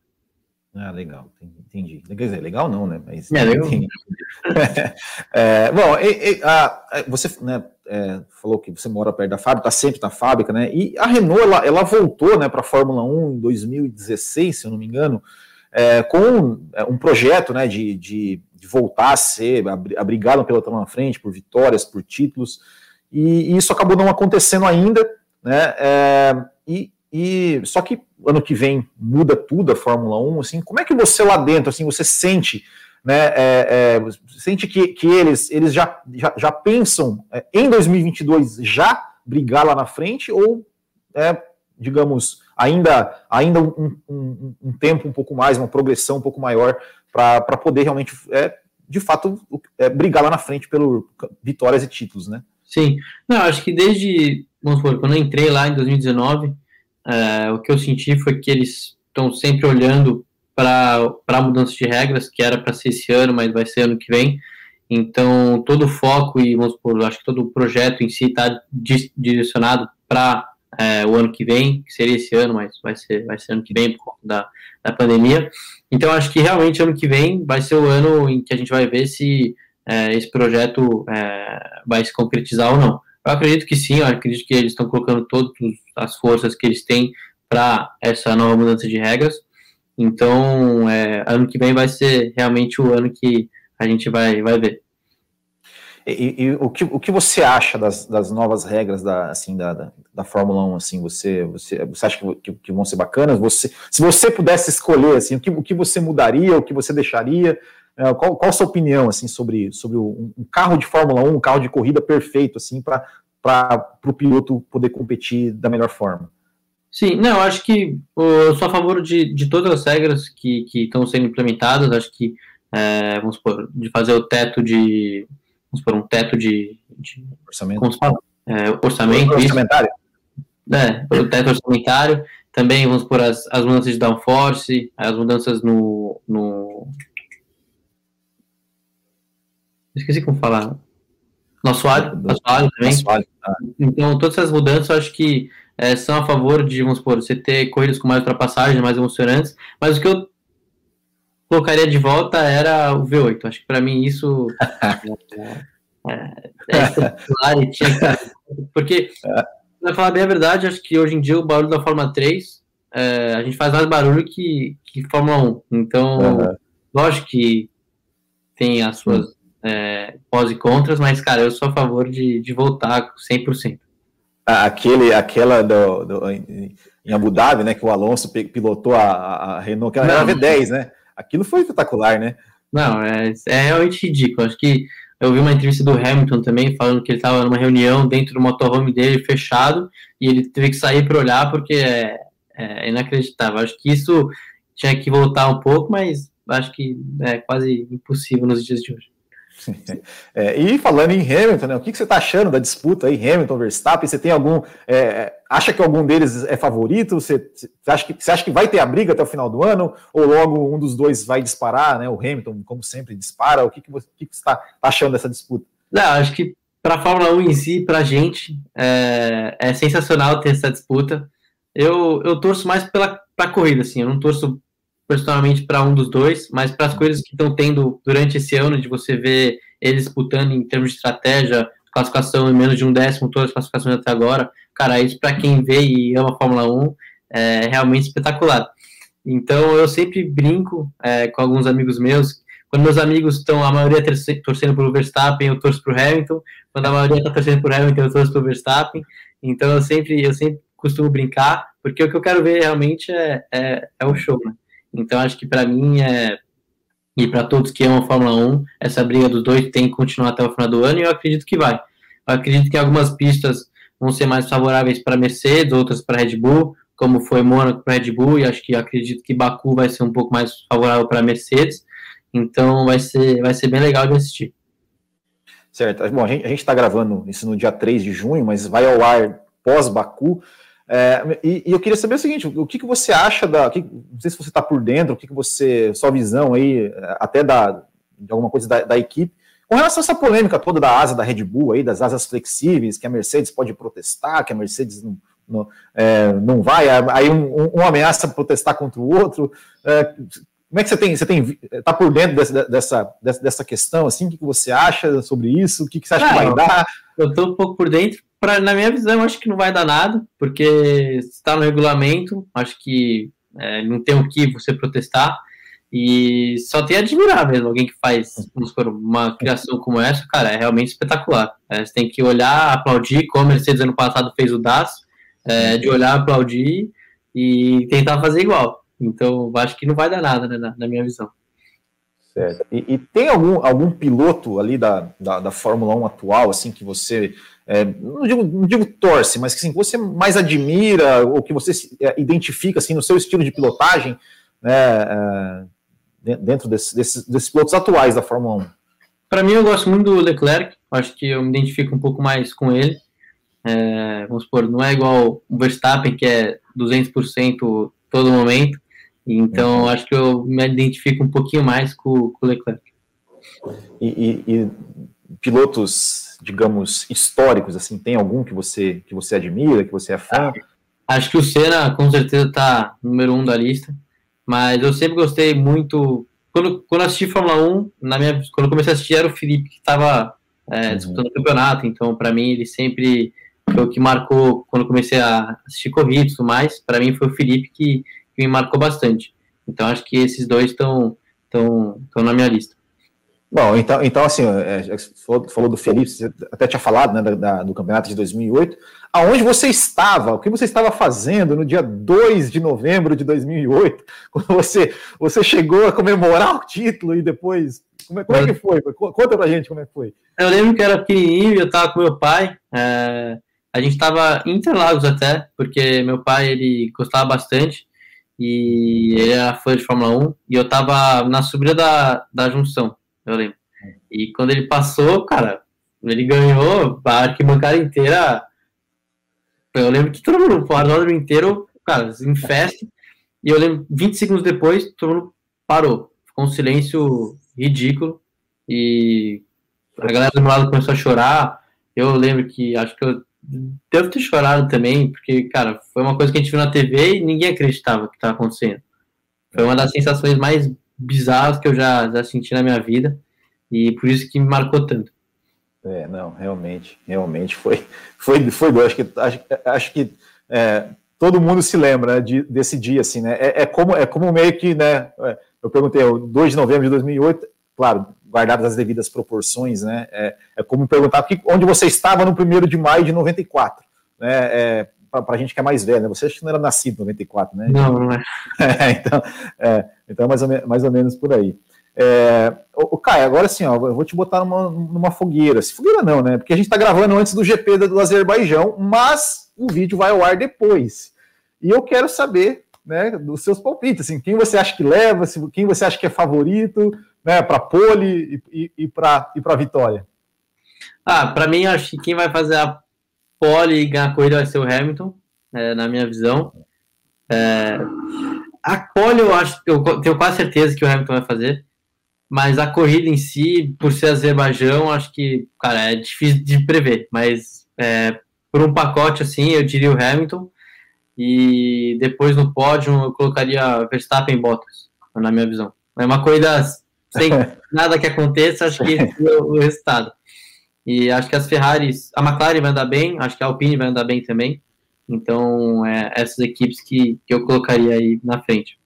Ah, legal, entendi. Quer dizer, legal não, né? Mas, é, legal. é, bom, e, e, a, você né, é, falou que você mora perto da fábrica, está sempre na fábrica, né? E a Renault, ela, ela voltou né, para a Fórmula 1 em 2016, se eu não me engano, é, com é, um projeto né, de, de, de, voltar a ser, a, brigar no pelotão na frente, por vitórias, por títulos, e, e isso acabou não acontecendo ainda, né? É, e, e só que ano que vem muda tudo a Fórmula 1, assim, como é que você lá dentro, assim, você sente, né, é, é, sente que, que eles, eles já, já, já pensam é, em 2022 já brigar lá na frente ou é, digamos, ainda, ainda um, um, um, tempo um pouco mais, uma progressão um pouco maior para poder realmente, é, de fato, é, brigar lá na frente pelo vitórias e títulos, né? Sim, não, acho que desde, vamos supor, quando eu entrei lá em 2019, é, o que eu senti foi que eles estão sempre olhando para a mudança de regras, que era para ser esse ano, mas vai ser ano que vem. Então, todo o foco e, vamos supor, acho que todo o projeto em si está direcionado para é, o ano que vem, que seria esse ano, mas vai ser, vai ser ano que vem por conta da, da pandemia. Então, acho que realmente ano que vem vai ser o ano em que a gente vai ver se é, esse projeto é, vai se concretizar ou não. Eu acredito que sim, eu acredito que eles estão colocando todas as forças que eles têm para essa nova mudança de regras. Então, é, ano que vem vai ser realmente o ano que a gente vai, vai ver. E, e, o, que, o que você acha das, das novas regras da, assim, da, da, da, Fórmula 1? Assim, você, você, você acha que, que, que, vão ser bacanas? Você, se você pudesse escolher assim, o, que, o que você mudaria, o que você deixaria? É, qual, qual a sua opinião assim, sobre, sobre um, um carro de Fórmula 1, um carro de corrida perfeito assim, para o piloto poder competir da melhor forma? Sim, não, acho que eu sou a favor de, de todas as regras que, estão sendo implementadas. Acho que, é, vamos supor, de fazer o teto de vamos por um teto de, de orçamento? É, orçamento orçamentário. É, o teto orçamentário. Também vamos por as, as mudanças de downforce, as mudanças no, no esqueci como falar. No assoalho, assoalho também. Assoalho, tá. Então, todas essas mudanças eu acho que é, são a favor de, vamos supor, você ter corridas com mais ultrapassagem, mais emocionantes, mas o que eu colocaria de volta era o V8. Acho que para mim isso é, é, tinha que... Porque, para falar bem a verdade, acho que hoje em dia o barulho da Fórmula 3 é, a gente faz mais barulho que, que Fórmula 1. Então, uhum. lógico que tem as suas é, pós e contras, mas, cara, eu sou a favor de, de voltar 100%. Aquele, aquela do, do, em Abu Dhabi, né, que o Alonso pilotou a, a Renault, que era a V10, né? Aquilo foi espetacular, né? Não, é, é realmente ridículo. Acho que eu vi uma entrevista do Hamilton também, falando que ele estava numa reunião dentro do motorhome dele, fechado, e ele teve que sair para olhar porque é, é, inacreditável. Acho que isso tinha que voltar um pouco, mas acho que é quase impossível nos dias de hoje. É, e falando em Hamilton, né, o que, que você está achando da disputa aí, Hamilton, Verstappen? Você tem algum. É, acha que algum deles é favorito? Você, você, acha que, você acha que vai ter a briga até o final do ano? Ou logo um dos dois vai disparar, né? O Hamilton, como sempre, dispara. O que, que você está tá achando dessa disputa? Não, acho que para a Fórmula 1 em si, para a gente, é, é, sensacional ter essa disputa. Eu, eu torço mais pela corrida, assim, eu não torço personalmente para um dos dois, mas para as coisas que estão tendo durante esse ano, de você ver eles disputando em termos de estratégia, classificação em menos de um décimo, todas as classificações até agora, cara, isso para quem vê e ama a Fórmula 1 é realmente espetacular. Então eu sempre brinco é, com alguns amigos meus, quando meus amigos estão, a maioria torcendo pelo Verstappen, eu torço para o Hamilton, quando a maioria está torcendo para o Hamilton, eu torço para o Verstappen, então eu sempre, eu sempre costumo brincar, porque o que eu quero ver realmente é, é, é o show, né? Então acho que para mim é e para todos que amam a Fórmula 1, essa briga dos dois tem que continuar até o final do ano e eu acredito que vai. Eu acredito que algumas pistas vão ser mais favoráveis para Mercedes, outras para Red Bull, como foi Mônaco para Red Bull, e acho que acredito que Baku vai ser um pouco mais favorável para Mercedes. Então vai ser, vai ser bem legal de assistir. Certo. Bom, a gente está gravando isso no dia 3 de junho, mas vai ao ar pós-Baku. É, e, e, eu queria saber o seguinte: o que, que você acha da. Que, não sei se você está por dentro, o que, que você. Sua visão aí, até da, de alguma coisa da, da, equipe, com relação a essa polêmica toda da asa da Red Bull aí, das asas flexíveis, que a Mercedes pode protestar, que a Mercedes não, não, é, não vai, aí um, um, ameaça protestar contra o outro. É, como é que você tem, você tem, tá por dentro dessa, dessa, dessa questão, assim, o que você acha sobre isso, o que você acha que vai dar? Eu tô um pouco por dentro, pra, na minha visão, acho que não vai dar nada, porque está no regulamento, acho que é, não tem o que você protestar, e só tem a admirar mesmo, alguém que faz supor, uma criação como essa, cara, é realmente espetacular. É, você tem que olhar, aplaudir, como a Mercedes ano passado fez o DAS, é, de olhar, aplaudir e tentar fazer igual. Então, acho que não vai dar nada, né, na, na minha visão. Certo. E, e, tem algum, algum piloto ali da, da, da, Fórmula 1 atual, assim, que você, é, não, digo, não digo torce, mas que assim, você mais admira ou que você é, identifica, assim, no seu estilo de pilotagem, né, é, dentro desses, desses, desses pilotos atuais da Fórmula 1? Para mim, eu gosto muito do Leclerc, acho que eu me identifico um pouco mais com ele. É, vamos supor, não é igual o Verstappen, que é 200% todo momento. Então, uhum. acho que eu me identifico um pouquinho mais com, com o Leclerc. E, e, e, pilotos, digamos, históricos, assim, tem algum que você que você admira, que você é fã? Ah, acho que o Senna, com certeza, está número um da lista. Mas eu sempre gostei muito. Quando, quando assisti Fórmula 1, na minha, quando eu comecei a assistir, era o Felipe que estava é, uhum. disputando o campeonato. Então, para mim, ele sempre foi o que marcou quando comecei a assistir corrida e tudo mais. Para mim, foi o Felipe que que me marcou bastante. Então acho que esses dois estão estão na minha lista. Bom, então, então assim, é, falou, falou do Felipe, você até tinha falado né, da, da, do campeonato de 2008. Aonde você estava? O que você estava fazendo no dia 2 de novembro de 2008, quando você, você chegou a comemorar o título e depois. Como é, como é que foi? Conta pra gente como é que foi. Eu lembro que era pequenininho, eu estava com meu pai. É, a gente estava em Interlagos até, porque meu pai ele gostava bastante e ele era fã de Fórmula 1, e eu tava na subida da, da junção, eu lembro. E quando ele passou, cara, ele ganhou a arquibancada inteira. Eu lembro que todo mundo, o autódromo inteiro, cara, em festa. E eu lembro, 20 segundos depois, todo mundo parou. Ficou um silêncio ridículo. E a galera do meu lado começou a chorar. Eu lembro que acho que eu devo ter chorado também, porque, cara, foi uma coisa que a gente viu na TV e ninguém acreditava que estava acontecendo. Foi uma das sensações mais bizarras que eu já, já senti na minha vida e por isso que me marcou tanto. É, não, realmente, realmente foi, foi, foi bom. Acho que, acho, acho que é, todo mundo se lembra né, de, desse dia, assim, né? É, é, como, é como meio que, né? É, eu perguntei, 2 de novembro de 2008, claro, guardadas as devidas proporções, né? É, é como perguntar que, onde você estava no 1 de maio de 94, né? É, para a gente que é mais velho, né? Você acha que não era nascido em 94, né? Não, não é. é então, é, então mais, ou menos, mais ou menos por aí. É, o, Caio, agora sim, ó, eu vou te botar numa, numa fogueira. Se fogueira não, né? Porque a gente está gravando antes do GP do Azerbaijão, mas o vídeo vai ao ar depois. E eu quero saber, né, dos seus palpites, assim, quem você acha que leva, quem você acha que é favorito, né, para pole e, e, e para e vitória? Ah, para mim, acho que quem vai fazer a pole e ganhar a corrida vai ser o Hamilton, é, na minha visão. É, a pole eu acho, eu tenho quase certeza que o Hamilton vai fazer, mas a corrida em si, por ser Azerbaijão, acho que, cara, é difícil de prever, mas é, por um pacote assim, eu diria o Hamilton, e depois no pódio eu colocaria Verstappen e Bottas, na minha visão. É uma corrida sem nada que aconteça, acho que esse é o resultado. E acho que as Ferraris, a McLaren vai andar bem, acho que a Alpine vai andar bem também. Então, é, essas equipes que, que eu colocaria aí na frente.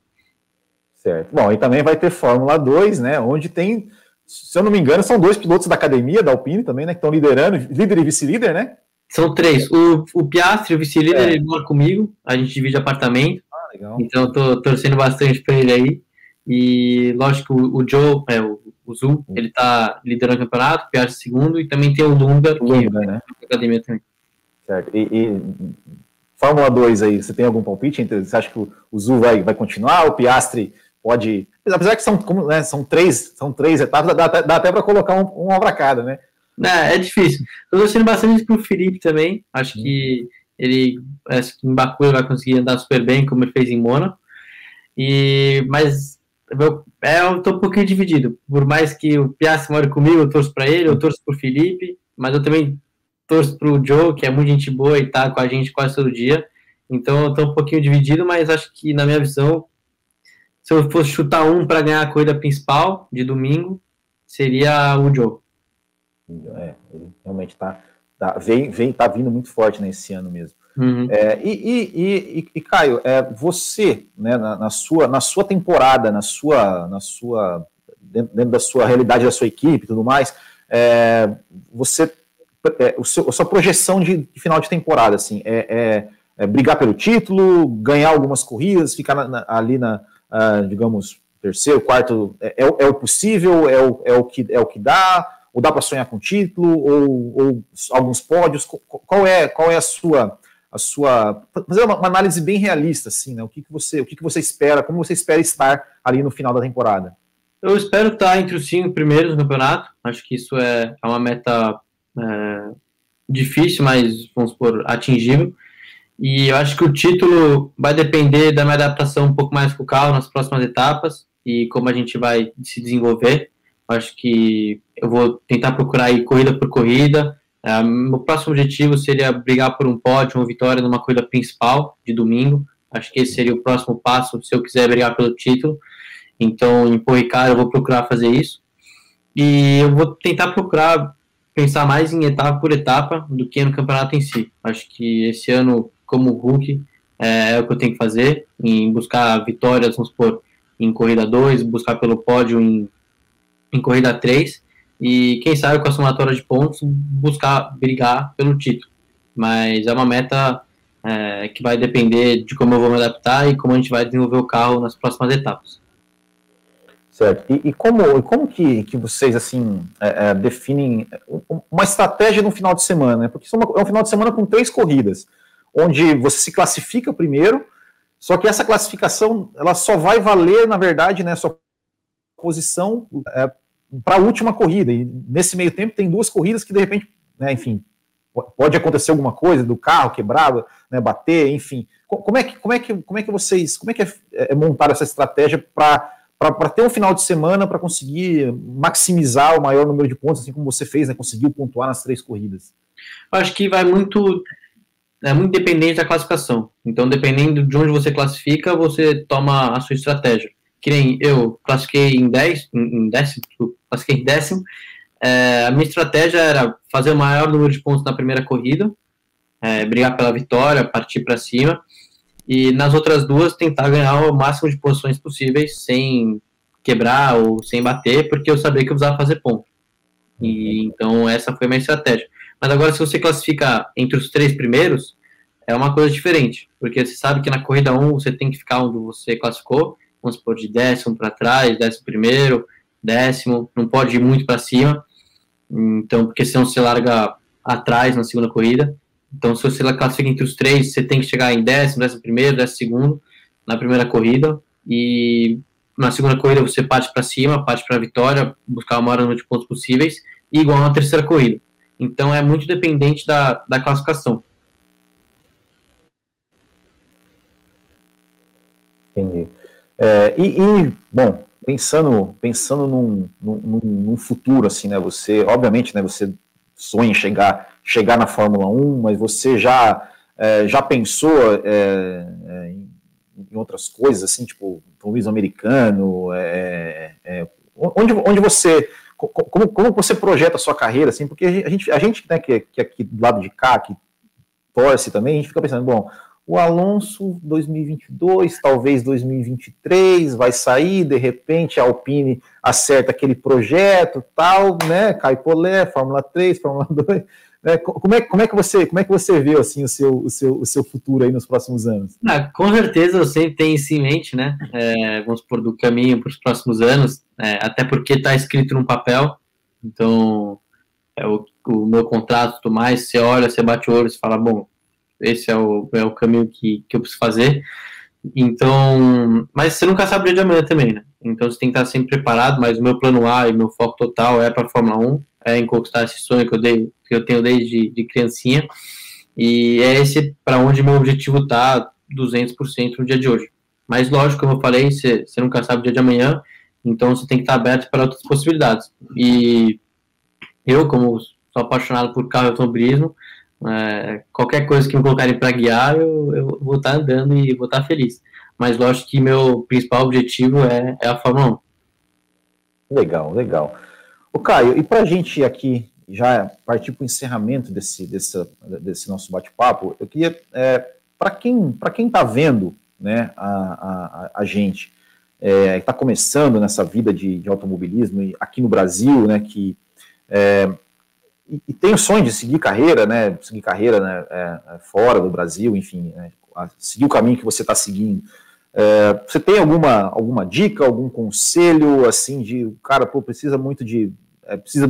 Certo. Bom, e também vai ter Fórmula 2, né? Onde tem, se eu não me engano, são dois pilotos da academia da Alpine também, né? Que estão liderando, líder e vice-líder, né? São três. O, o Piastri, o vice-líder, é. ele mora comigo, a gente divide apartamento. Ah, legal. Então, eu tô torcendo bastante para ele aí. E lógico, o, Joe, é, o, o Zul, uhum. ele tá liderando o campeonato, Piastri segundo, e também tem o Lunga, que Lunga, né? É academia também. Certo. E, e, Fórmula 2 aí, você tem algum palpite? Você acha que o, o Zul vai, vai continuar? O Piastri pode. Apesar que são, como, né, são, três, são três etapas, dá, dá até para colocar um, uma para cada, né? É, é difícil. Estou torcendo bastante para o Felipe também. Acho que ele acho que em Baku ele vai conseguir andar super bem, como ele fez em Mônaco. E, mas eu, é, eu tô um pouquinho dividido. Por mais que o Piastri more comigo, eu torço para ele, eu torço para o Felipe, mas eu também torço para o Joe, que é muito gente boa e tá com a gente quase todo dia. Então eu tô um pouquinho dividido, mas acho que na minha visão, se eu fosse chutar um para ganhar a corrida principal de domingo, seria o Joe. É, ele realmente está tá, vem, vem, tá vindo muito forte nesse ano mesmo. Uhum. É, e, e, e, e, Caio, é, você, né, na, na, sua, na sua temporada, na sua, na sua dentro, dentro da sua realidade da sua equipe e tudo mais, é, você, é, o seu, a sua projeção de, de, final de temporada, assim, é, é, é brigar pelo título, ganhar algumas corridas, ficar na, na, ali na, uh, digamos, terceiro, quarto, é, o possível, é o, é, o que, é o que dá, ou dá para sonhar com título, ou, ou, alguns pódios? Qual é, qual é a sua a sua fazer uma, uma, análise bem realista, assim, né? O que, que você o que, que você espera, como você espera estar ali no final da temporada? Eu espero estar entre os cinco primeiros no campeonato. Acho que isso é, é uma meta é, difícil, mas vamos por atingível. E eu acho que o título vai depender da minha adaptação um pouco mais com o carro nas próximas etapas e como a gente vai se desenvolver. Acho que eu vou tentar procurar ir corrida por corrida. É, meu próximo objetivo seria brigar por um pódio, uma vitória numa corrida principal de domingo. Acho que esse seria o próximo passo se eu quiser brigar pelo título. Então, em Porricar, eu vou procurar fazer isso. E eu vou tentar procurar pensar mais em etapa por etapa do que no campeonato em si. Acho que esse ano, como Hulk, é, é o que eu tenho que fazer, em buscar vitórias, vamos supor, em corrida 2, buscar pelo pódio em em corrida 3 e quem sabe com a somatória de pontos buscar brigar pelo título. Mas é uma meta é, que vai depender de como eu vou me adaptar e como a gente vai desenvolver o carro nas próximas etapas. Certo. E, e como, como que, que vocês assim é, é, definem uma estratégia no final de semana? Né? Porque é um final de semana com três corridas, onde você se classifica primeiro, só que essa classificação ela só vai valer, na verdade, né, sua posição é, para a última corrida. E nesse meio tempo tem duas corridas que de repente, né, enfim, pode acontecer alguma coisa do carro quebrado, né, bater, enfim. Como é que, como é que, como é que vocês, como é que é, é montar essa estratégia para para ter um final de semana para conseguir maximizar o maior número de pontos, assim como você fez, né? Conseguiu pontuar nas três corridas. Eu acho que vai muito é muito dependente da classificação. Então, dependendo de onde você classifica, você toma a sua estratégia que nem eu classifiquei em 10, em décimo, classifiquei em décimo, é, a minha estratégia era fazer o maior número de pontos na primeira corrida, é, brigar pela vitória, partir para cima, e nas outras duas tentar ganhar o máximo de posições possíveis sem quebrar ou sem bater, porque eu sabia que eu precisava fazer ponto. E então essa foi a minha estratégia. Mas agora se você classifica entre os três primeiros, é uma coisa diferente, porque você sabe que na corrida 1 você tem que ficar onde você classificou, vamos supor, de décimo para trás, décimo primeiro, décimo, não pode ir muito para cima, então, porque senão você larga atrás na segunda corrida. Então, se você classifica entre os três, você tem que chegar em décimo, décimo primeiro, décimo segundo na primeira corrida, e na segunda corrida você parte para cima, parte para a vitória, buscar o maior número de pontos possíveis, igual na terceira corrida. Então, é muito dependente da, da classificação. Entendi. É, e, e, bom, pensando, pensando num, num, num, futuro, assim, né? Você, obviamente, né? Você sonha em chegar, chegar na Fórmula 1, mas você já, é, já pensou é, é em, em, outras coisas, assim, tipo, Luiz americano, é, é, onde, onde você como, como você projeta a sua carreira, assim, porque a gente, a gente né, que, que aqui do lado de cá, que torce também, a gente fica pensando, bom, o Alonso 2022, talvez 2023, vai sair, de repente a Alpine acerta aquele projeto, tal, né? Cai Polé, Fórmula 3, Fórmula 2. Né? Como, é, como, é que você, como é que você vê assim, o, seu, o, seu, o seu futuro aí nos próximos anos? Ah, com certeza eu sempre tenho isso em mente, né? É, vamos por do caminho para os próximos anos, é, até porque está escrito num papel, então é o, o meu contrato, tudo mais, você olha, você bate o olho, você fala, bom, esse é o, é o caminho que, que eu preciso fazer. Então, mas você nunca sabe o dia de amanhã também, né? Então você tem que estar sempre preparado, mas o meu plano A e meu foco total é para a Fórmula 1, é, em conquistar esse sonho que eu, dei, que eu tenho desde de criancinha. E é esse para onde meu objetivo está 200% no dia de hoje. Mas, lógico, como eu falei, você, você nunca sabe o dia de amanhã, então você tem que estar aberto para outras possibilidades. E eu, como sou apaixonado por carro e automobilismo, é, qualquer coisa que me colocarem para guiar, eu, eu, vou estar andando e vou estar feliz. Mas lógico que meu principal objetivo é, é a Fórmula 1. Legal, legal. O Caio, e para a gente aqui já partir para o encerramento desse, desse, desse nosso bate-papo, eu queria, é, para quem está quem tá vendo né, a, a, a gente, é, está começando nessa vida de, de automobilismo aqui no Brasil, né, que é, e, tem o sonho de seguir carreira, né, seguir carreira né, é, é fora do Brasil, enfim, né, seguir o caminho que você está seguindo. É, você tem alguma, alguma dica, algum conselho, assim, de cara pô, precisa muito de é, precisa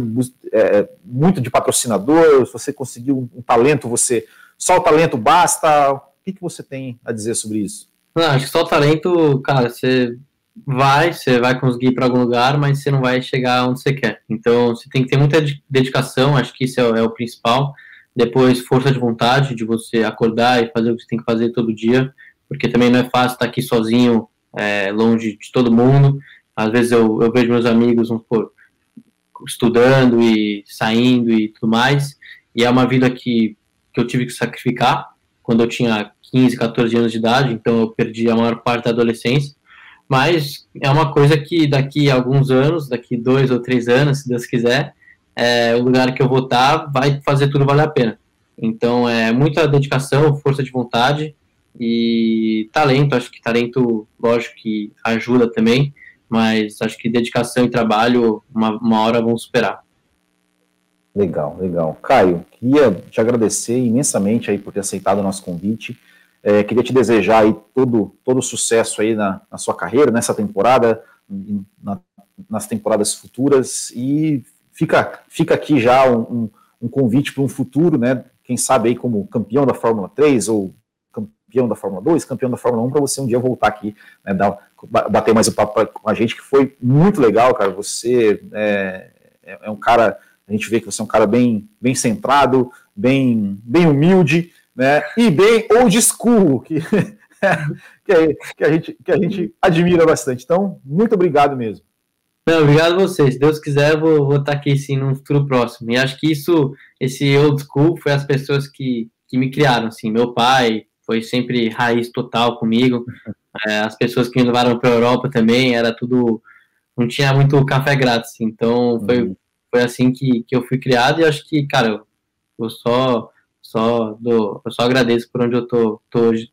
é, muito de patrocinador, se você conseguiu um, um, talento, você só o talento basta. O que, que você tem a dizer sobre isso? Não, acho que só o talento, cara, você vai, você vai conseguir ir para algum lugar, mas você não vai chegar onde você quer. Então, você tem que ter muita dedicação, acho que isso é, é o principal. Depois, força de vontade, de você acordar e fazer o que você tem que fazer todo dia, porque também não é fácil estar aqui sozinho, é, longe de todo mundo. Às vezes eu, eu vejo meus amigos, estudando e saindo e tudo mais, e é uma vida que, que eu tive que sacrificar quando eu tinha 15, 14 anos de idade, então eu perdi a maior parte da adolescência, mas é uma coisa que daqui a alguns anos, daqui dois ou três anos, se Deus quiser, é, o lugar que eu vou estar vai fazer tudo valer a pena. Então é muita dedicação, força de vontade e talento. Acho que talento, lógico que ajuda também, mas acho que dedicação e trabalho, uma, uma hora vão superar. Legal, legal. Caio, queria te agradecer imensamente aí por ter aceitado o nosso convite. É, queria te desejar aí todo, todo sucesso aí na, na sua carreira, nessa temporada, na, nas temporadas futuras, e fica, fica aqui já um, um convite para um futuro, né? Quem sabe aí como campeão da Fórmula 3 ou campeão da Fórmula 2, campeão da Fórmula 1, para você um dia voltar aqui, né, dar, bater mais o papo com a gente, que foi muito legal, cara. Você é, é, é, um cara, a gente vê que você é um cara bem, bem centrado, bem, bem humilde, né? E bem old school, que, que, que, a gente, que a gente admira bastante. Então, muito obrigado mesmo. Não, obrigado a vocês. Se Deus quiser, vou, vou estar aqui sim no futuro próximo. E acho que isso, esse old school, foi as pessoas que, que me criaram, assim, meu pai, foi sempre raiz total comigo. É, as pessoas que me levaram para a Europa também, era tudo. Não tinha muito café grátis. Então, foi, uhum. foi assim que, que eu fui criado. E acho que, cara, eu só, só, dou, eu só agradeço por onde eu tô, tô hoje.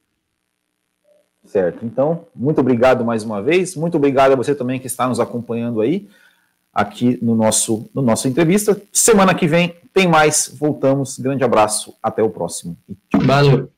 Certo. Então, muito obrigado mais uma vez. Muito obrigado a você também que está nos acompanhando aí aqui no nosso no nosso entrevista. Semana que vem tem mais. Voltamos. Grande abraço. Até o próximo. Valeu.